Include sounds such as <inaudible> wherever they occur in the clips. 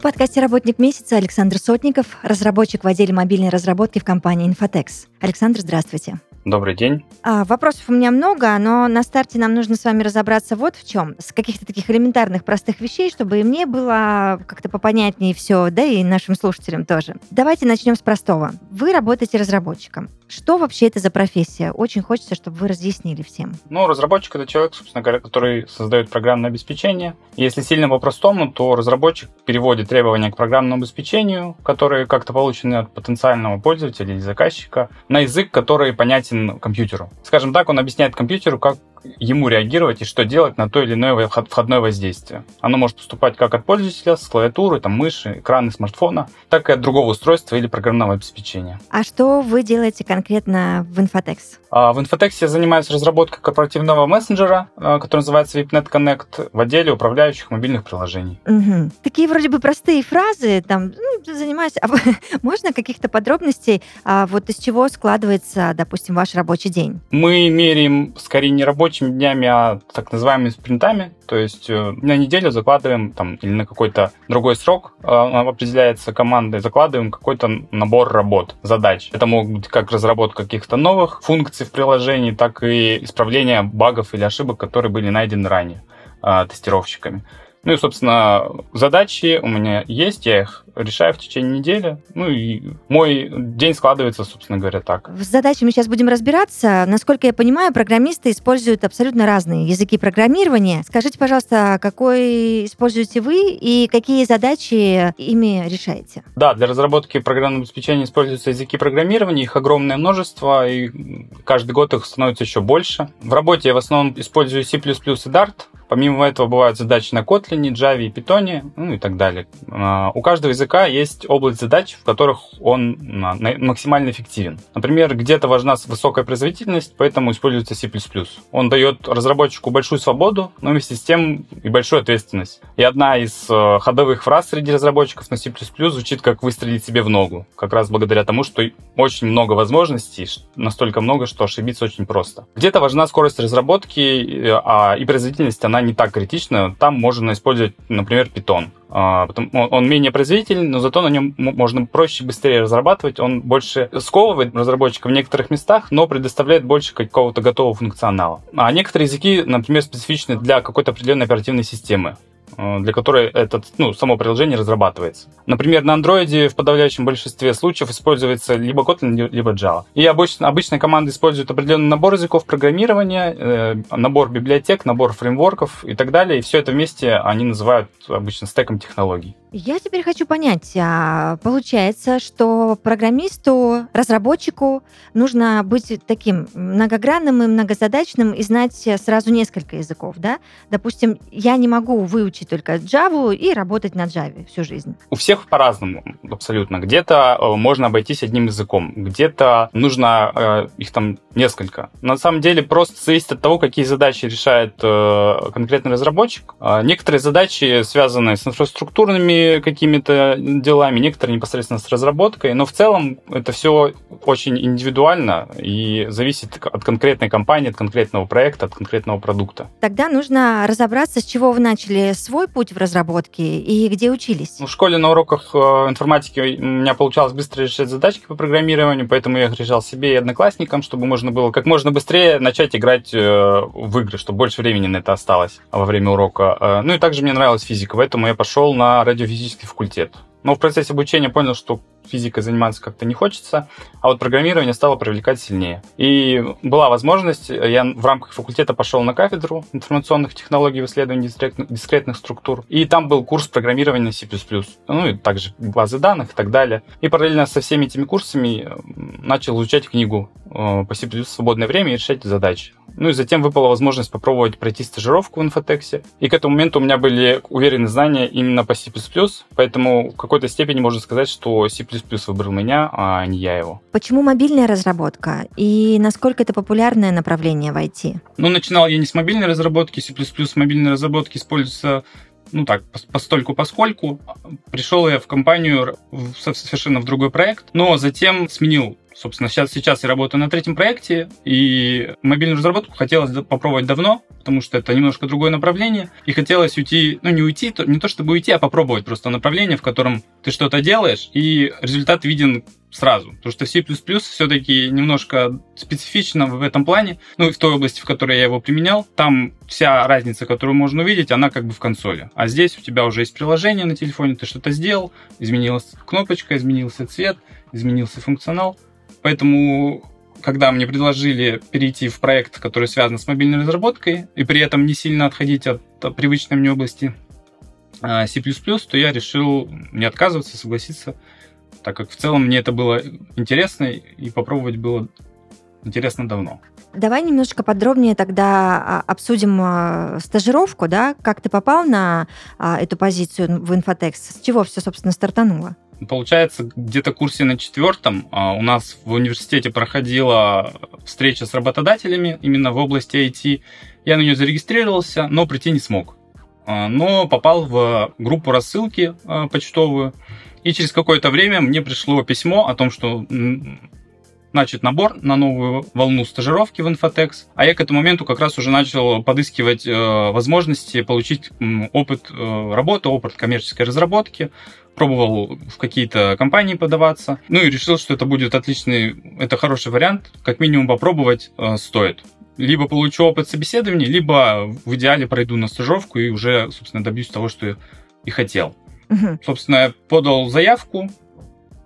В подкасте «Работник месяца» Александр Сотников, разработчик в отделе мобильной разработки в компании Infotex. Александр, здравствуйте. Добрый день. А, вопросов у меня много, но на старте нам нужно с вами разобраться вот в чем. С каких-то таких элементарных простых вещей, чтобы и мне было как-то попонятнее все, да и нашим слушателям тоже. Давайте начнем с простого. Вы работаете разработчиком. Что вообще это за профессия? Очень хочется, чтобы вы разъяснили всем. Ну, разработчик это человек, собственно говоря, который создает программное обеспечение. Если сильно по-простому, то разработчик переводит требования к программному обеспечению, которые как-то получены от потенциального пользователя или заказчика, на язык, который понятен компьютеру. Скажем так, он объясняет компьютеру, как ему реагировать и что делать на то или иное входное воздействие. Оно может поступать как от пользователя с клавиатуры, там, мыши, экрана смартфона, так и от другого устройства или программного обеспечения. А что вы делаете конкретно в Infotex? А, в Infotex я занимаюсь разработкой корпоративного мессенджера, а, который называется VIPNet Connect, в отделе управляющих мобильных приложений. Угу. Такие вроде бы простые фразы, там, ну, занимаюсь. А <laughs> можно каких-то подробностей, а, вот из чего складывается, допустим, ваш рабочий день? Мы меряем скорее не рабочий рабочими днями, а так называемыми спринтами. То есть э, на неделю закладываем там, или на какой-то другой срок э, определяется командой, закладываем какой-то набор работ, задач. Это могут быть как разработка каких-то новых функций в приложении, так и исправление багов или ошибок, которые были найдены ранее э, тестировщиками. Ну и, собственно, задачи у меня есть, я их решаю в течение недели. Ну и мой день складывается, собственно говоря, так. С задачами сейчас будем разбираться. Насколько я понимаю, программисты используют абсолютно разные языки программирования. Скажите, пожалуйста, какой используете вы и какие задачи ими решаете? Да, для разработки программного обеспечения используются языки программирования. Их огромное множество, и каждый год их становится еще больше. В работе я в основном использую C++ и Dart. Помимо этого бывают задачи на Kotlin, Java и Python, ну и так далее. А, у каждого языка есть область задач, в которых он максимально эффективен. Например, где-то важна высокая производительность, поэтому используется C++. Он дает разработчику большую свободу, но вместе с тем и большую ответственность. И одна из э, ходовых фраз среди разработчиков на C++ звучит как «выстрелить себе в ногу», как раз благодаря тому, что очень много возможностей, настолько много, что ошибиться очень просто. Где-то важна скорость разработки, э, а и производительность, она не так критична. Там можно использовать, например, Python. А, он менее производительный, но зато на нем можно проще, быстрее разрабатывать. Он больше сковывает разработчика в некоторых местах, но предоставляет больше какого-то готового функционала. А некоторые языки, например, специфичны для какой-то определенной оперативной системы. Э, для которой этот, ну, само приложение разрабатывается. Например, на Android в подавляющем большинстве случаев используется либо Kotlin, либо Java. И обычно, обычно команды используют определенный набор языков программирования, э, набор библиотек, набор фреймворков и так далее. И все это вместе они называют обычно стеком технологий. Я теперь хочу понять, а получается, что программисту, разработчику нужно быть таким многогранным и многозадачным и знать сразу несколько языков, да? Допустим, я не могу выучить только Java и работать на Java всю жизнь. У всех по-разному абсолютно. Где-то э, можно обойтись одним языком, где-то нужно э, их там несколько. На самом деле просто зависит от того, какие задачи решает э, конкретный разработчик. Э, некоторые задачи связаны с инфраструктурными какими-то делами, некоторые непосредственно с разработкой, но в целом это все очень индивидуально и зависит от конкретной компании, от конкретного проекта, от конкретного продукта. Тогда нужно разобраться, с чего вы начали свой путь в разработке и где учились. Ну, в школе на уроках э, информатики у меня получалось быстро решать задачки по программированию, поэтому я их решал себе и одноклассникам, чтобы можно было как можно быстрее начать играть э, в игры, чтобы больше времени на это осталось во время урока. Э, ну и также мне нравилась физика, поэтому я пошел на радио физический факультет. Но в процессе обучения понял, что физикой заниматься как-то не хочется, а вот программирование стало привлекать сильнее. И была возможность, я в рамках факультета пошел на кафедру информационных технологий в исследовании дискретных структур, и там был курс программирования C++, ну и также базы данных и так далее. И параллельно со всеми этими курсами начал изучать книгу э, по C++ в свободное время и решать задачи. Ну и затем выпала возможность попробовать пройти стажировку в инфотексе. И к этому моменту у меня были уверенные знания именно по C++, поэтому в какой-то степени можно сказать, что C++ выбрал меня, а не я его. Почему мобильная разработка? И насколько это популярное направление в IT? Ну, начинал я не с мобильной разработки, C++ в мобильной разработке используется ну так, постольку поскольку. Пришел я в компанию в, совершенно в другой проект, но затем сменил Собственно, сейчас, сейчас я работаю на третьем проекте, и мобильную разработку хотелось попробовать давно, потому что это немножко другое направление, и хотелось уйти, ну не уйти, не то чтобы уйти, а попробовать просто направление, в котором ты что-то делаешь, и результат виден сразу. Потому что C++ все-таки немножко специфично в этом плане, ну и в той области, в которой я его применял, там вся разница, которую можно увидеть, она как бы в консоли. А здесь у тебя уже есть приложение на телефоне, ты что-то сделал, изменилась кнопочка, изменился цвет, изменился функционал, Поэтому, когда мне предложили перейти в проект, который связан с мобильной разработкой, и при этом не сильно отходить от привычной мне области а, C++, то я решил не отказываться, согласиться, так как в целом мне это было интересно и попробовать было интересно давно. Давай немножко подробнее тогда а, обсудим а, стажировку, да? Как ты попал на эту позицию в Инфотекс? С чего все, собственно, стартануло? Получается, где-то курсе на четвертом а, у нас в университете проходила встреча с работодателями именно в области IT. Я на нее зарегистрировался, но прийти не смог. А, но попал в группу рассылки а, почтовую. И через какое-то время мне пришло письмо о том, что начат набор на новую волну стажировки в Infotex, а я к этому моменту как раз уже начал подыскивать э, возможности получить опыт э, работы, опыт коммерческой разработки, пробовал в какие-то компании подаваться, ну и решил, что это будет отличный, это хороший вариант, как минимум попробовать э, стоит. Либо получу опыт собеседования, либо в идеале пройду на стажировку и уже, собственно, добьюсь того, что и хотел. Угу. Собственно, я подал заявку,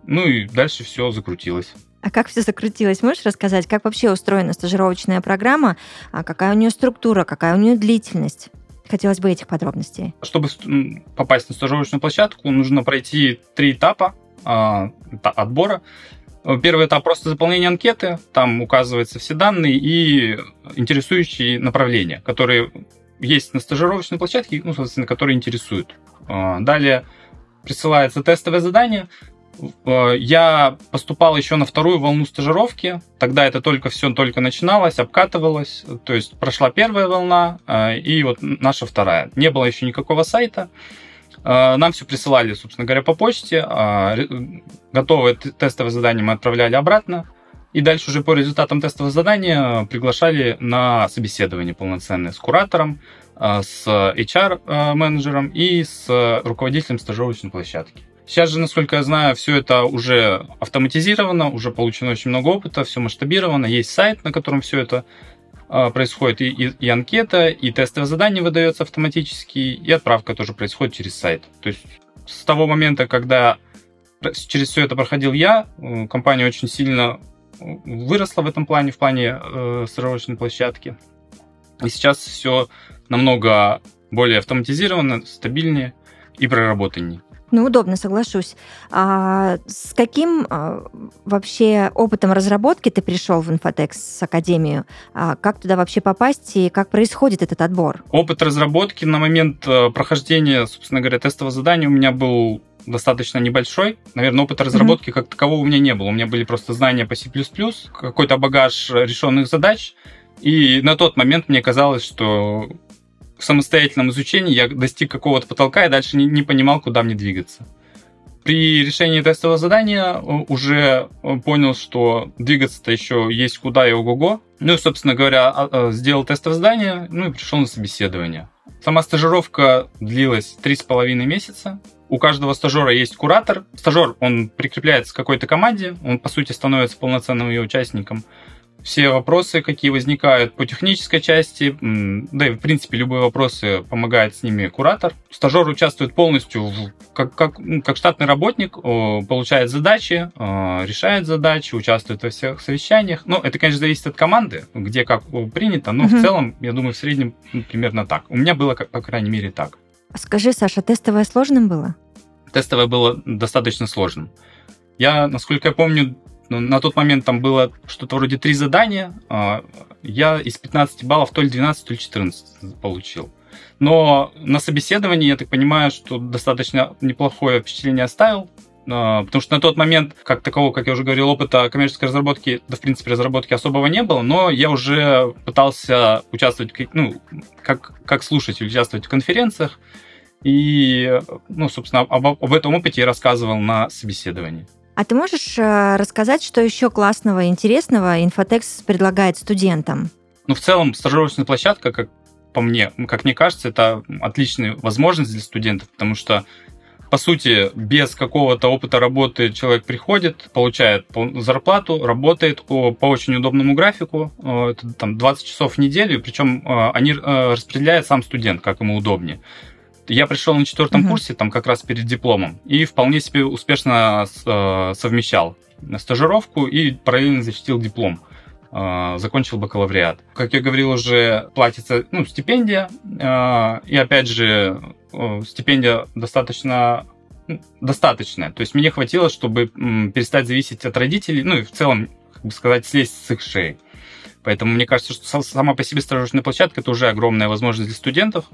ну и дальше все закрутилось. А как все закрутилось? Можешь рассказать, как вообще устроена стажировочная программа, а какая у нее структура, какая у нее длительность? Хотелось бы этих подробностей. Чтобы попасть на стажировочную площадку, нужно пройти три этапа э, отбора. Первый этап просто заполнение анкеты, там указываются все данные и интересующие направления, которые есть на стажировочной площадке, ну, соответственно, которые интересуют. А, далее присылается тестовое задание, я поступал еще на вторую волну стажировки. Тогда это только все только начиналось, обкатывалось. То есть прошла первая волна э, и вот наша вторая. Не было еще никакого сайта. Э, нам все присылали, собственно говоря, по почте. Готовые тестовые задания мы отправляли обратно. И дальше уже по результатам тестового задания приглашали на собеседование полноценное с куратором, с HR-менеджером и с руководителем стажировочной площадки. Сейчас же, насколько я знаю, все это уже автоматизировано, уже получено очень много опыта, все масштабировано, есть сайт, на котором все это а, происходит, и, и, и анкета, и тестовое задание выдается автоматически, и отправка тоже происходит через сайт. То есть с того момента, когда через все это проходил я, э, компания очень сильно э, выросла в этом плане, в плане э, стажировочной площадки. И сейчас все намного более автоматизировано, стабильнее и проработаннее. Ну, удобно, соглашусь. А с каким а, вообще опытом разработки ты пришел в Инфотекс Академию? А как туда вообще попасть и как происходит этот отбор? Опыт разработки на момент э, прохождения, собственно говоря, тестового задания у меня был достаточно небольшой. Наверное, опыта разработки mm-hmm. как такового у меня не было. У меня были просто знания по C++, какой-то багаж решенных задач. И на тот момент мне казалось, что в самостоятельном изучении я достиг какого-то потолка и дальше не, не понимал, куда мне двигаться. При решении тестового задания э, уже э, понял, что двигаться-то еще есть куда и ого-го. Ну и, собственно говоря, а, а, сделал тестовое задание, ну и пришел на собеседование. Сама стажировка длилась три с половиной месяца. У каждого стажера есть куратор. Стажер, он прикрепляется к какой-то команде, он, по сути, становится полноценным ее участником все вопросы, какие возникают по технической части, да и в принципе любые вопросы помогает с ними куратор. Стажер участвует полностью в, как, как, ну, как штатный работник, получает задачи, решает задачи, участвует во всех совещаниях. Ну, это, конечно, зависит от команды, где как принято, но угу. в целом, я думаю, в среднем ну, примерно так. У меня было, по крайней мере, так. Скажи, Саша, тестовое сложным было? Тестовое было достаточно сложным. Я, насколько я помню, ну, на тот момент там было что-то вроде три задания. А, я из 15 баллов то ли 12, то ли 14 получил. Но на собеседовании, я так понимаю, что достаточно неплохое впечатление оставил. а, потому что на тот момент, как такового, как я уже говорил, опыта коммерческой разработки, да, в принципе, разработки особого не было, но я уже пытался участвовать, ну, как, как слушатель, участвовать в конференциях, и, ну, собственно, об, об этом опыте я рассказывал на собеседовании. А ты можешь э, рассказать, что еще классного и интересного Инфотекс предлагает студентам? Ну, в целом, стажировочная площадка, как по мне, как мне кажется, это отличная возможность для студентов, потому что по сути, без какого-то опыта работы человек приходит, получает зарплату, работает по, очень удобному графику, э, это там 20 часов в неделю, причем э, они распределяет сам студент, как ему удобнее. Я пришел на четвертом угу. курсе, там как раз перед дипломом, и вполне себе успешно совмещал стажировку и параллельно защитил диплом закончил бакалавриат. Как я говорил уже, платится ну, стипендия, и опять же стипендия достаточно достаточная. То есть мне хватило, чтобы перестать зависеть от родителей, ну и в целом, как бы сказать, слезть с их шеи. Поэтому мне кажется, что сама по себе стажировочная площадка это уже огромная возможность для студентов.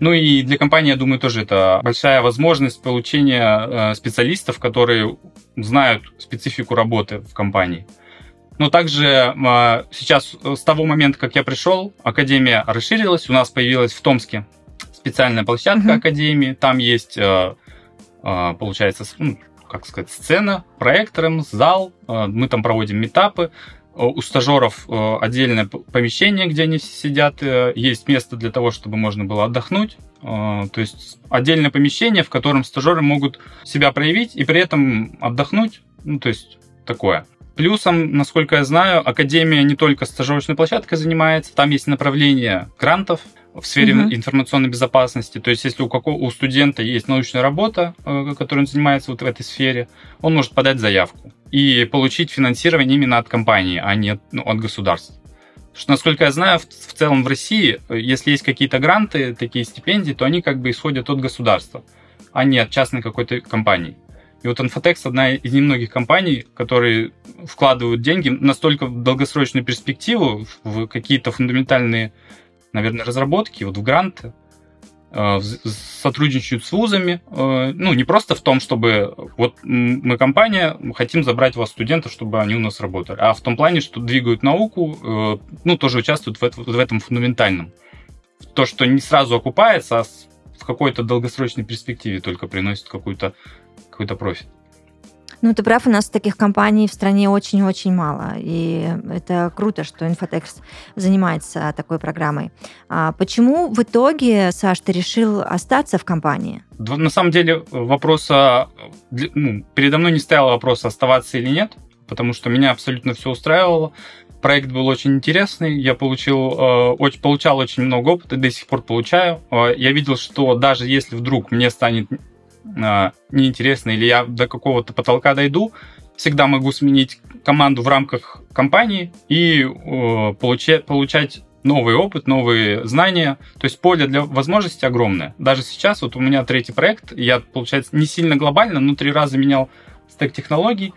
Ну и для компании, я думаю, тоже это большая возможность получения э, специалистов, которые знают специфику работы в компании. Но также э, сейчас, с того момента, как я пришел, Академия расширилась. У нас появилась в Томске специальная площадка uh-huh. Академии. Там есть, э, э, получается, ну, как сказать, сцена, проектором, зал. Э, мы там проводим метапы. У стажеров отдельное помещение, где они сидят. Есть место для того, чтобы можно было отдохнуть. То есть отдельное помещение, в котором стажеры могут себя проявить и при этом отдохнуть. Ну, то есть такое. Плюсом, насколько я знаю, Академия не только стажировочной площадкой занимается, там есть направление грантов, в сфере угу. информационной безопасности. То есть, если у, какого, у студента есть научная работа, э, которой он занимается вот в этой сфере, он может подать заявку и получить финансирование именно от компании, а не ну, от государства. Потому что, насколько я знаю, в, в целом в России, э, если есть какие-то гранты, такие стипендии, то они как бы исходят от государства, а не от частной какой-то компании. И вот Infotex одна из немногих компаний, которые вкладывают деньги настолько в долгосрочную перспективу, в какие-то фундаментальные наверное, разработки, вот в гранты, сотрудничают с вузами. Э, ну, не просто в том, чтобы вот мы компания, хотим забрать у вас студентов, чтобы они у нас работали, а в том плане, что двигают науку, э, ну, тоже участвуют в этом фундаментальном. То, что не сразу окупается, а в какой-то долгосрочной перспективе только приносит какой-то какой-то профит. Ну, ты прав, у нас таких компаний в стране очень-очень мало. И это круто, что Инфотекс занимается такой программой. А почему в итоге, Саш, ты решил остаться в компании? На самом деле вопроса... Ну, передо мной не стоял вопрос, оставаться или нет, потому что меня абсолютно все устраивало. Проект был очень интересный, я получил, э, очень, получал очень много опыта, до сих пор получаю. Э, я видел, что даже если вдруг мне станет э, неинтересно или я до какого-то потолка дойду, всегда могу сменить команду в рамках компании и э, получать, получать новый опыт, новые знания. То есть поле для возможностей огромное. Даже сейчас, вот у меня третий проект, я, получается, не сильно глобально, но три раза менял стек технологий,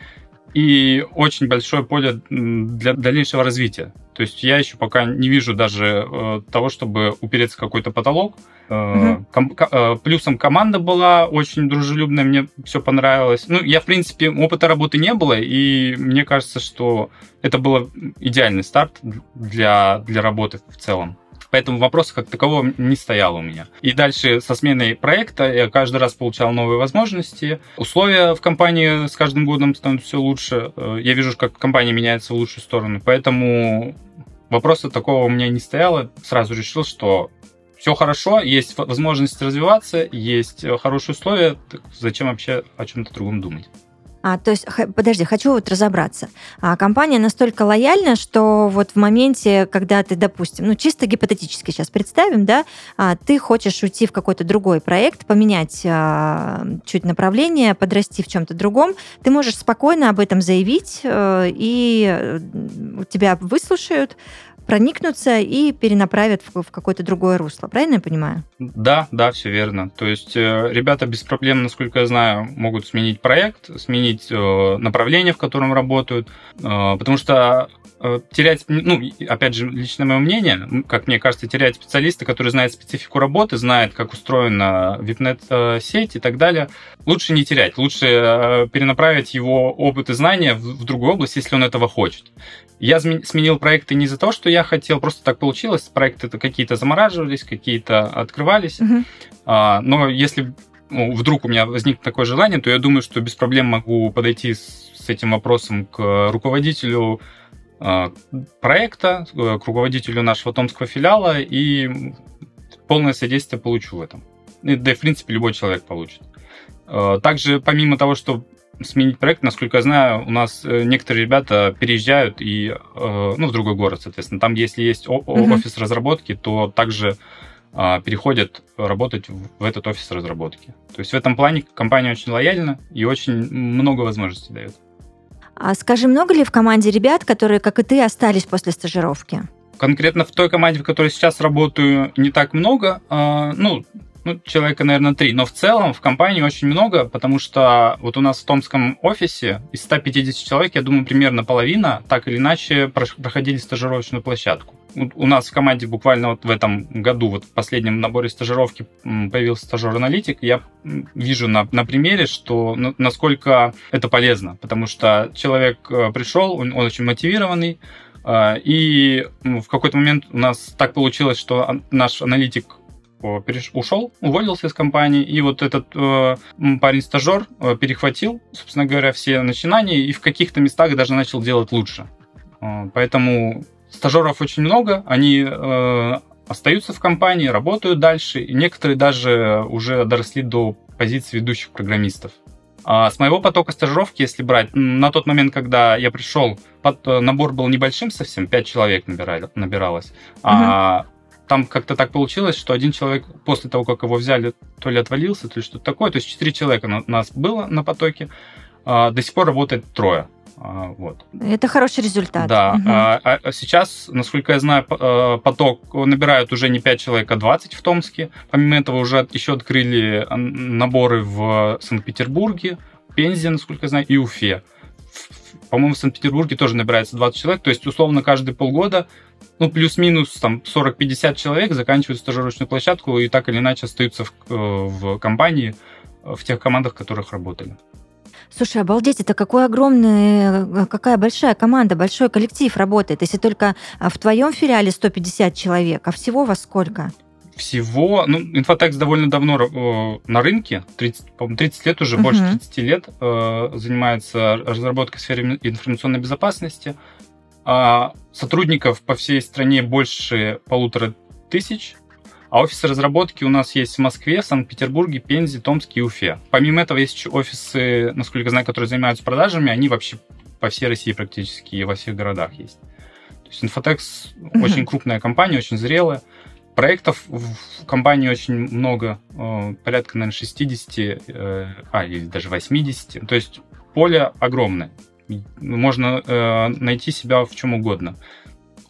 и очень большое поле для дальнейшего развития. То есть я еще пока не вижу даже э, того, чтобы упереться в какой-то потолок. Угу. Ком- э, плюсом команда была очень дружелюбная, мне все понравилось. Ну, я, в принципе, опыта работы не было, и мне кажется, что это был идеальный старт для, для работы в целом. Поэтому вопроса как такового не стояло у меня. И дальше со сменой проекта я каждый раз получал новые возможности. Условия в компании с каждым годом становятся все лучше. Э, я вижу, как компания меняется в лучшую сторону. Поэтому вопроса такого у меня не стояло. Сразу решил, что все хорошо, есть возможность развиваться, есть хорошие условия, зачем вообще о чем-то другом думать? А, то есть, подожди, хочу вот разобраться. А, компания настолько лояльна, что вот в моменте, когда ты, допустим, ну чисто гипотетически сейчас представим, да, а, ты хочешь уйти в какой-то другой проект, поменять а, чуть направление, подрасти в чем-то другом, ты можешь спокойно об этом заявить, а, и тебя выслушают, проникнутся и перенаправят в, в какое-то другое русло. Правильно я понимаю? Да, да, все верно. То есть э, ребята без проблем, насколько я знаю, могут сменить проект, сменить э, направление, в котором работают, э, потому что терять, ну, опять же, личное мое мнение, как мне кажется, терять специалиста, который знает специфику работы, знает, как устроена випнет-сеть и так далее, лучше не терять, лучше э, перенаправить его опыт и знания в другую область, если он этого хочет. Я сменил проекты не из-за того, что я хотел, просто так получилось. Проекты какие-то замораживались, какие-то открывались. Угу. Но если ну, вдруг у меня возникнет такое желание, то я думаю, что без проблем могу подойти с этим вопросом к руководителю Э, проекта, э, к руководителю нашего томского филиала, и полное содействие получу в этом. Да и, в принципе, любой человек получит. Э, также, помимо того, что сменить проект, насколько я знаю, у нас некоторые ребята переезжают и, ну, в другой город, соответственно. Там, если есть офис разработки, то также переходят работать в этот офис разработки. То есть в этом плане компания очень лояльна и очень много возможностей дает. А скажи, много ли в команде ребят, которые, как и ты, остались после стажировки? Конкретно в той команде, в которой сейчас работаю, не так много. А, ну, ну, человека, наверное, три. Но в целом в компании очень много, потому что вот у нас в Томском офисе из 150 человек, я думаю, примерно половина так или иначе проходили стажировочную площадку. У нас в команде буквально вот в этом году, вот в последнем наборе стажировки появился стажер-аналитик. Я вижу на, на примере, что насколько это полезно, потому что человек э, пришел, он, он очень мотивированный, э, и в какой-то момент у нас так получилось, что наш аналитик ушел, уволился из компании, и вот этот э, парень-стажер э, перехватил, собственно говоря, все начинания и в каких-то местах даже начал делать лучше. Поэтому стажеров очень много, они э, остаются в компании, работают дальше, и некоторые даже уже доросли до позиции ведущих программистов. А с моего потока стажировки, если брать, на тот момент, когда я пришел, под, э, набор был небольшим совсем, 5 человек набирали, набиралось. Угу. А там как-то так получилось, что один человек после того, как его взяли, то ли отвалился, то ли что-то такое. То есть четыре человека у нас было на потоке. А, до сих пор работает трое. А, вот. Это хороший результат. Да. Угу. А, а сейчас, насколько я знаю, э, поток набирают уже не 5 человек, а 20 в Томске. Помимо этого уже еще открыли наборы в Санкт-Петербурге, Пензе, насколько я знаю, и Уфе. По-моему, в Санкт-Петербурге тоже набирается 20 человек. То есть, условно, каждые полгода ну, плюс-минус там 40-50 человек заканчивают стажировочную площадку и так или иначе остаются в, э, в компании, в тех командах, в которых работали. Слушай, обалдеть, это какой огромный, э, какая большая команда, большой коллектив работает. Если только в твоем филиале 150 человек, а всего вас сколько? Всего, ну, Infotex довольно давно э, на рынке, 30, по 30 лет уже, uh-huh. больше 30 лет, э, занимается разработкой в сфере информационной безопасности. А сотрудников по всей стране больше полутора тысяч, а офисы разработки у нас есть в Москве, Санкт-Петербурге, Пензе, Томске и Уфе. Помимо этого есть еще офисы, насколько я знаю, которые занимаются продажами, они вообще по всей России практически во всех городах есть. То есть Infotex mm-hmm. очень крупная компания, очень зрелая. Проектов в компании очень много, э, порядка, наверное, 60, э, а, или даже 80. То есть поле огромное можно э, найти себя в чем угодно.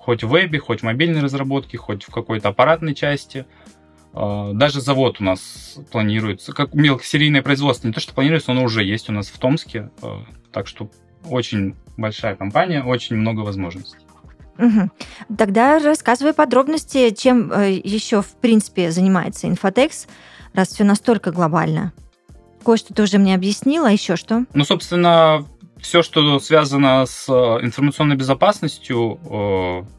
Хоть в вебе, хоть в мобильной разработке, хоть в какой-то аппаратной части. Э, даже завод у нас планируется, как мелкосерийное производство, не то, что планируется, оно уже есть у нас в Томске. Э, так что очень большая компания, очень много возможностей. Угу. Тогда рассказывай подробности, чем э, еще, в принципе, занимается Infotex, раз все настолько глобально. Кое-что ты уже мне объяснила, а еще что? Ну, собственно, все, что связано с э, информационной безопасностью, э,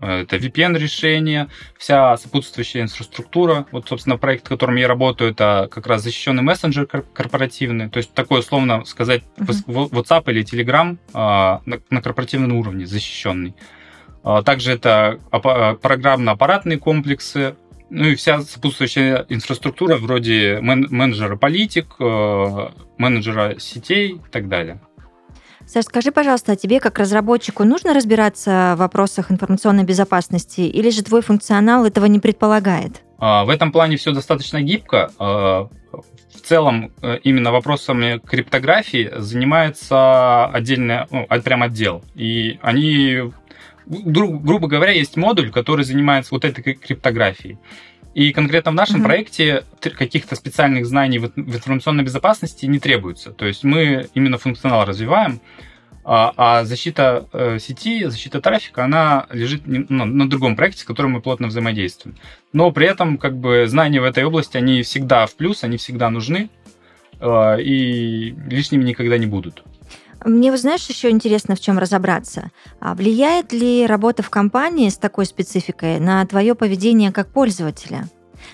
это VPN-решение, вся сопутствующая инфраструктура. Вот, собственно, проект, в котором я работаю, это как раз защищенный мессенджер корпоративный. То есть такой, условно сказать, uh-huh. WhatsApp или Telegram а, на корпоративном уровне защищенный. А, также это программно-аппаратные комплексы, ну и вся сопутствующая инфраструктура вроде менеджера политик, э, менеджера сетей и так далее. Саш, скажи, пожалуйста, а тебе как разработчику нужно разбираться в вопросах информационной безопасности или же твой функционал этого не предполагает? А, в этом плане все достаточно гибко. А, в целом э, именно вопросами криптографии занимается отдельный, ну, прям отдел. И они гру- грубо говоря, есть модуль, который занимается вот этой криптографией. И конкретно в нашем mm-hmm. проекте каких-то специальных знаний в информационной безопасности не требуется. То есть мы именно функционал развиваем, а, а защита э, сети, защита трафика, она лежит ну, на другом проекте, с которым мы плотно взаимодействуем. Но при этом как бы знания в этой области, они всегда в плюс, они всегда нужны э, и лишними никогда не будут. Мне, вот знаешь, еще интересно, в чем разобраться. А влияет ли работа в компании с такой спецификой на твое поведение как пользователя?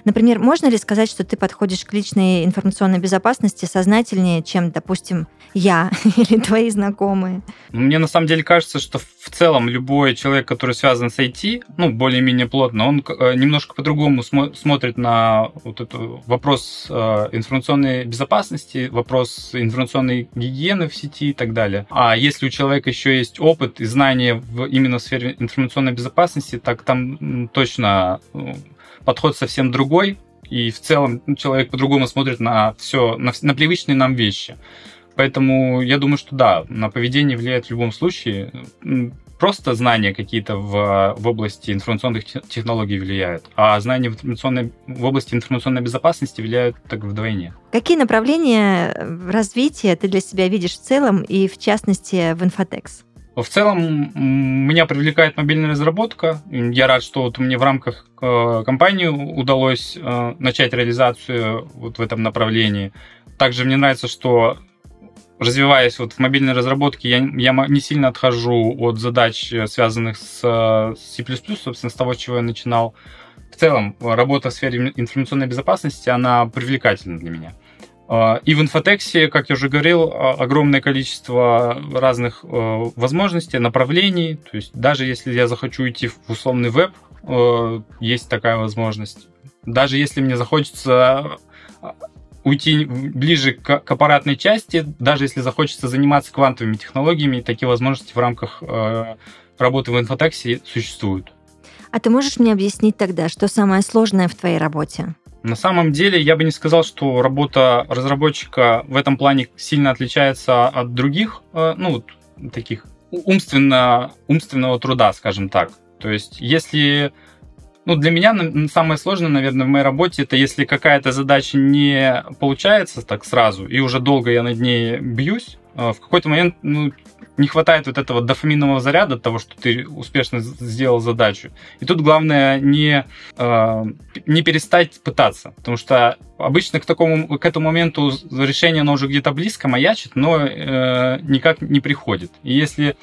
Например, можно ли сказать, что ты подходишь к личной информационной безопасности сознательнее, чем, допустим, я <laughs> или твои знакомые? Мне на самом деле кажется, что в целом любой человек, который связан с IT, ну, более-менее плотно, он э, немножко по-другому смо- смотрит на вот этот вопрос э, информационной безопасности, вопрос информационной гигиены в сети и так далее. А если у человека еще есть опыт и знания в, именно в сфере информационной безопасности, так там точно ну, подход совсем другой, и в целом ну, человек по-другому смотрит на все, на, на привычные нам вещи. Поэтому я думаю, что да, на поведение влияет в любом случае. Просто знания какие-то в, в области информационных технологий влияют, а знания в, информационной, в области информационной безопасности влияют так вдвойне. Какие направления развития ты для себя видишь в целом и в частности в Infotex? В целом, меня привлекает мобильная разработка. Я рад, что вот мне в рамках э, компании удалось э, начать реализацию вот в этом направлении. Также мне нравится, что развиваясь вот в мобильной разработке, я, я не сильно отхожу от задач, связанных с C++, собственно, с того, с чего я начинал. В целом, работа в сфере информационной безопасности, она привлекательна для меня. А, и в инфотексе, как я уже говорил, а, огромное количество разных а, возможностей, направлений. То есть даже если я захочу идти в условный веб, есть такая возможность. Даже если мне захочется уйти ближе к, аппаратной части, даже если захочется заниматься квантовыми технологиями, такие возможности в рамках работы в инфотексе существуют. А ты можешь мне объяснить тогда, что самое сложное в твоей работе? На самом деле, я бы не сказал, что работа разработчика в этом плане сильно отличается от других, э, ну, таких умственно, умственного труда, скажем так. То есть, если... Ну, для меня самое сложное, наверное, в моей работе, это если какая-то задача не получается так сразу, и уже долго я над ней бьюсь, э, в какой-то момент ну, не хватает вот этого дофаминового заряда того, что ты успешно сделал задачу. И тут главное не, э, не перестать пытаться, потому что обычно к такому к этому моменту решение оно уже где-то близко маячит, но э, никак не приходит. И если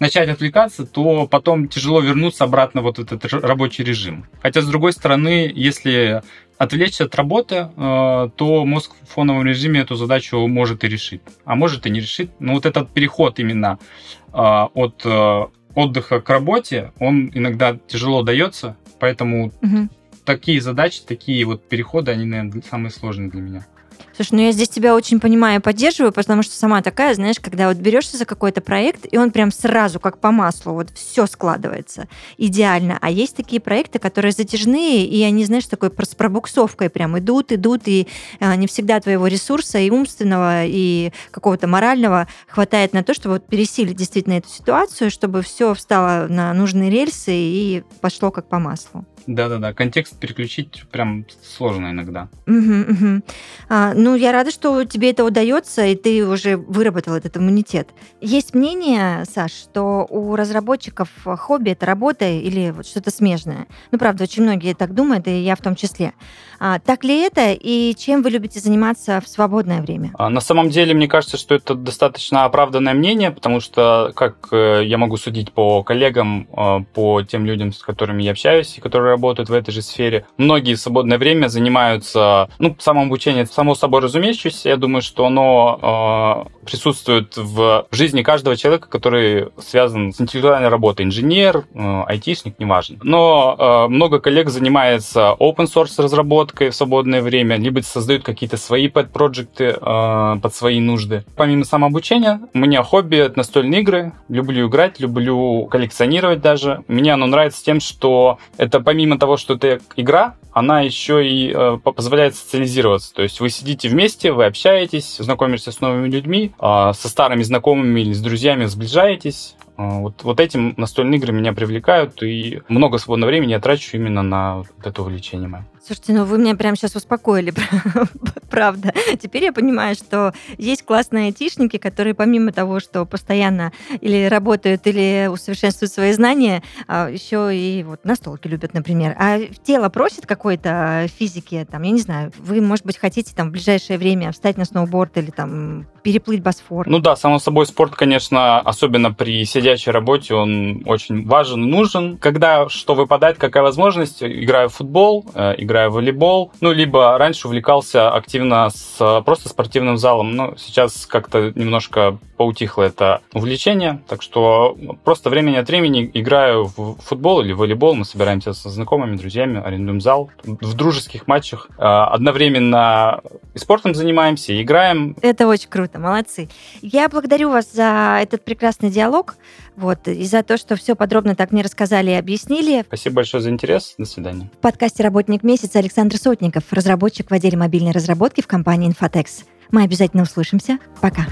начать отвлекаться, то потом тяжело вернуться обратно в вот этот рабочий режим. Хотя, с другой стороны, если отвлечься от работы, э, то мозг в фоновом режиме эту задачу может и решить. А может и не решить. Но вот этот переход именно э, от э, отдыха к работе, он иногда тяжело дается, поэтому угу. такие задачи, такие вот переходы, они, наверное, самые сложные для меня. Слушай, ну я здесь тебя очень понимаю и поддерживаю, потому что сама такая, знаешь, когда вот берешься за какой-то проект, и он прям сразу, как по маслу, вот все складывается идеально. А есть такие проекты, которые затяжные, и они, знаешь, такой с пробуксовкой прям идут, идут, и а, не всегда твоего ресурса и умственного, и какого-то морального хватает на то, чтобы вот пересилить действительно эту ситуацию, чтобы все встало на нужные рельсы и пошло как по маслу. Да-да-да, контекст переключить прям сложно иногда. Угу, угу. А, ну, я рада, что тебе это удается, и ты уже выработал этот иммунитет. Есть мнение, Саш, что у разработчиков хобби это работа или вот что-то смежное. Ну, правда, очень многие так думают, и я в том числе. А, так ли это, и чем вы любите заниматься в свободное время? А, на самом деле, мне кажется, что это достаточно оправданное мнение, потому что, как э, я могу судить по коллегам, э, по тем людям, с которыми я общаюсь, и которые работают в этой же сфере, многие в свободное время занимаются, ну, самообучение, само собой разумеющееся, я думаю, что оно э, присутствует в жизни каждого человека, который связан с интеллектуальной работой, инженер, айтишник, неважно. Но много коллег занимается open source разработкой, разработкой в свободное время, либо создают какие-то свои пэт-проекты э, под свои нужды. Помимо самообучения, у меня хобби — это настольные игры. Люблю играть, люблю коллекционировать даже. Мне оно нравится тем, что это помимо того, что это игра, она еще и э, позволяет социализироваться. То есть вы сидите вместе, вы общаетесь, знакомитесь с новыми людьми, э, со старыми знакомыми или с друзьями сближаетесь, Вот, вот этим настольные игры меня привлекают, и много свободного времени я трачу именно на вот это увлечение мое. Слушайте, ну вы меня прямо сейчас успокоили, <laughs> правда. Теперь я понимаю, что есть классные айтишники, которые помимо того, что постоянно или работают, или усовершенствуют свои знания, а, еще и вот настолки любят, например. А тело просит какой-то физики, там, я не знаю, вы, может быть, хотите там в ближайшее время встать на сноуборд или там переплыть Босфор? Ну да, само собой, спорт, конечно, особенно при сидячей работе, он очень важен, нужен. Когда что выпадает, какая возможность, играю в футбол, э, играю в волейбол, ну, либо раньше увлекался активно с просто спортивным залом, но сейчас как-то немножко поутихло это увлечение, так что просто времени от времени играю в футбол или в волейбол, мы собираемся со знакомыми, друзьями, арендуем зал в дружеских матчах, э, одновременно и спортом занимаемся, и играем. Это очень круто, молодцы. Я благодарю вас за этот прекрасный диалог. Вот, и за то, что все подробно так мне рассказали и объяснили. Спасибо большое за интерес. До свидания. В подкасте «Работник месяца» Александр Сотников, разработчик в отделе мобильной разработки в компании «Инфотекс». Мы обязательно услышимся. Пока.